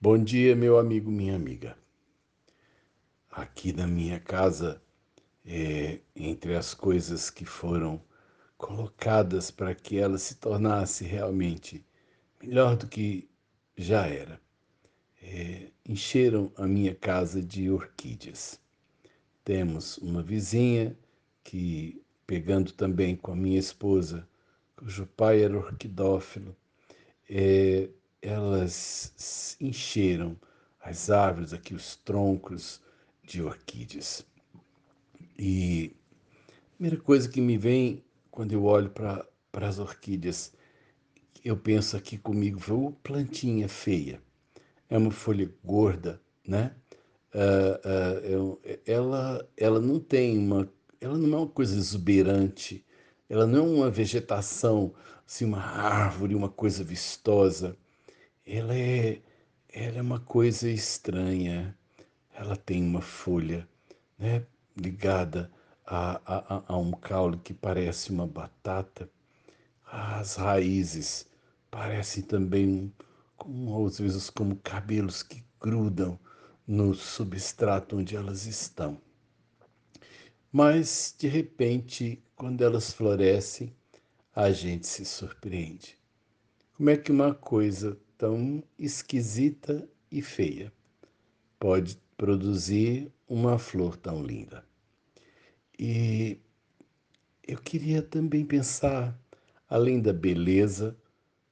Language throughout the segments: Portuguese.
Bom dia, meu amigo, minha amiga. Aqui na minha casa, é, entre as coisas que foram colocadas para que ela se tornasse realmente melhor do que já era, é, encheram a minha casa de orquídeas. Temos uma vizinha que, pegando também com a minha esposa, cujo pai era orquidófilo, é, elas encheram as árvores, aqui os troncos de orquídeas. E a primeira coisa que me vem quando eu olho para as orquídeas, eu penso aqui comigo, oh, plantinha feia. É uma folha gorda, né? Uh, uh, eu, ela, ela não tem uma, ela não é uma coisa exuberante, ela não é uma vegetação, assim, uma árvore, uma coisa vistosa ela é, ela é uma coisa estranha. Ela tem uma folha né, ligada a, a, a um caule que parece uma batata. As raízes parecem também, como, às vezes, como cabelos que grudam no substrato onde elas estão. Mas, de repente, quando elas florescem, a gente se surpreende. Como é que uma coisa tão esquisita e feia pode produzir uma flor tão linda. E eu queria também pensar, além da beleza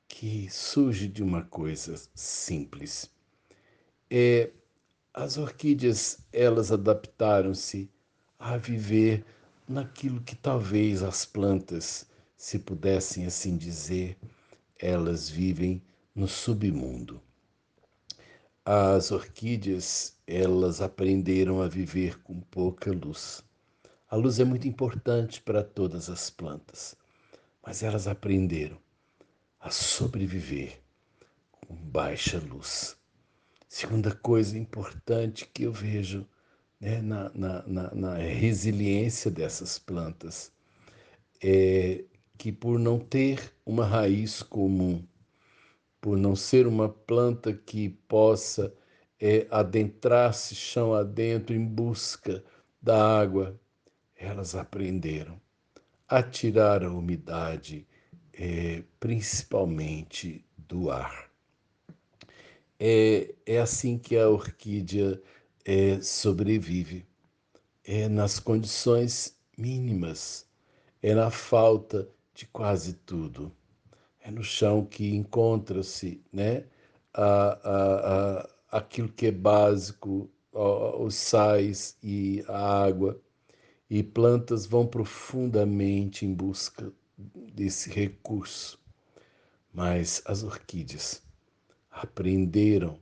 que surge de uma coisa simples, é as orquídeas elas adaptaram-se a viver naquilo que talvez as plantas, se pudessem assim dizer, elas vivem no submundo. As orquídeas, elas aprenderam a viver com pouca luz. A luz é muito importante para todas as plantas, mas elas aprenderam a sobreviver com baixa luz. Segunda coisa importante que eu vejo né, na, na, na, na resiliência dessas plantas é que, por não ter uma raiz comum, por não ser uma planta que possa é, adentrar-se chão adentro em busca da água, elas aprenderam a tirar a umidade, é, principalmente do ar. É, é assim que a orquídea é, sobrevive, é nas condições mínimas, é na falta de quase tudo é no chão que encontra-se né, a, a, a, aquilo que é básico, os sais e a água, e plantas vão profundamente em busca desse recurso. Mas as orquídeas aprenderam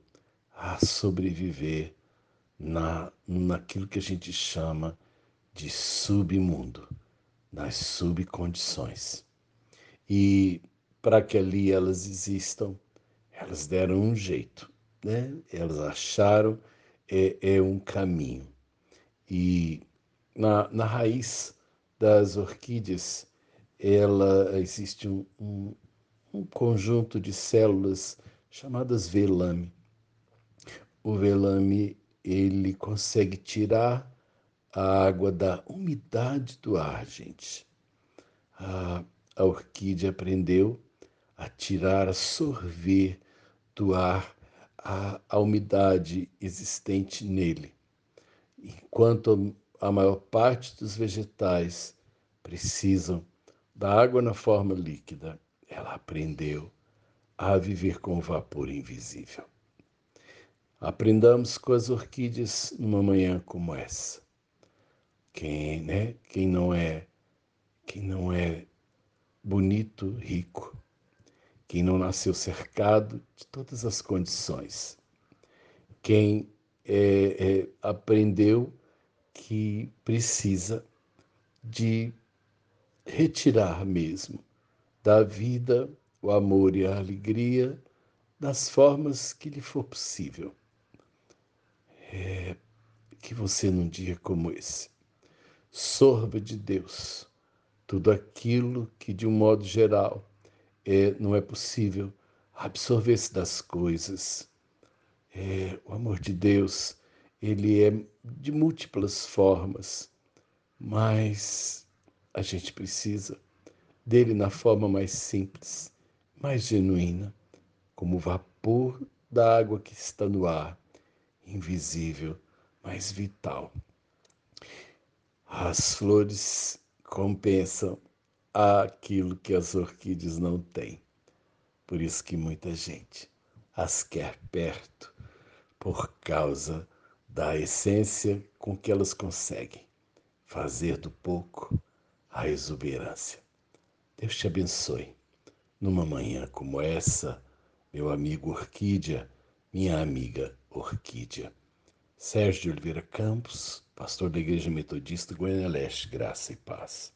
a sobreviver na, naquilo que a gente chama de submundo, nas subcondições. E para que ali elas existam, elas deram um jeito, né? Elas acharam é, é um caminho. E na, na raiz das orquídeas, ela existe um, um, um conjunto de células chamadas velame. O velame ele consegue tirar a água da umidade do ar, gente. A, a orquídea aprendeu a tirar, sorver do ar a, a umidade existente nele. Enquanto a maior parte dos vegetais precisam da água na forma líquida, ela aprendeu a viver com o vapor invisível. Aprendamos com as orquídeas numa manhã como essa. Quem, né? Quem não é, quem não é bonito, rico, quem não nasceu cercado de todas as condições, quem é, é, aprendeu que precisa de retirar mesmo da vida o amor e a alegria das formas que lhe for possível. É, que você, num dia como esse, sorva de Deus tudo aquilo que, de um modo geral, é, não é possível absorver-se das coisas. É, o amor de Deus, ele é de múltiplas formas, mas a gente precisa dele na forma mais simples, mais genuína, como o vapor da água que está no ar, invisível, mas vital. As flores compensam aquilo que as orquídeas não têm. Por isso que muita gente as quer perto, por causa da essência com que elas conseguem fazer do pouco a exuberância. Deus te abençoe. Numa manhã como essa, meu amigo Orquídea, minha amiga Orquídea. Sérgio de Oliveira Campos, pastor da Igreja Metodista Goiânia Leste, graça e paz.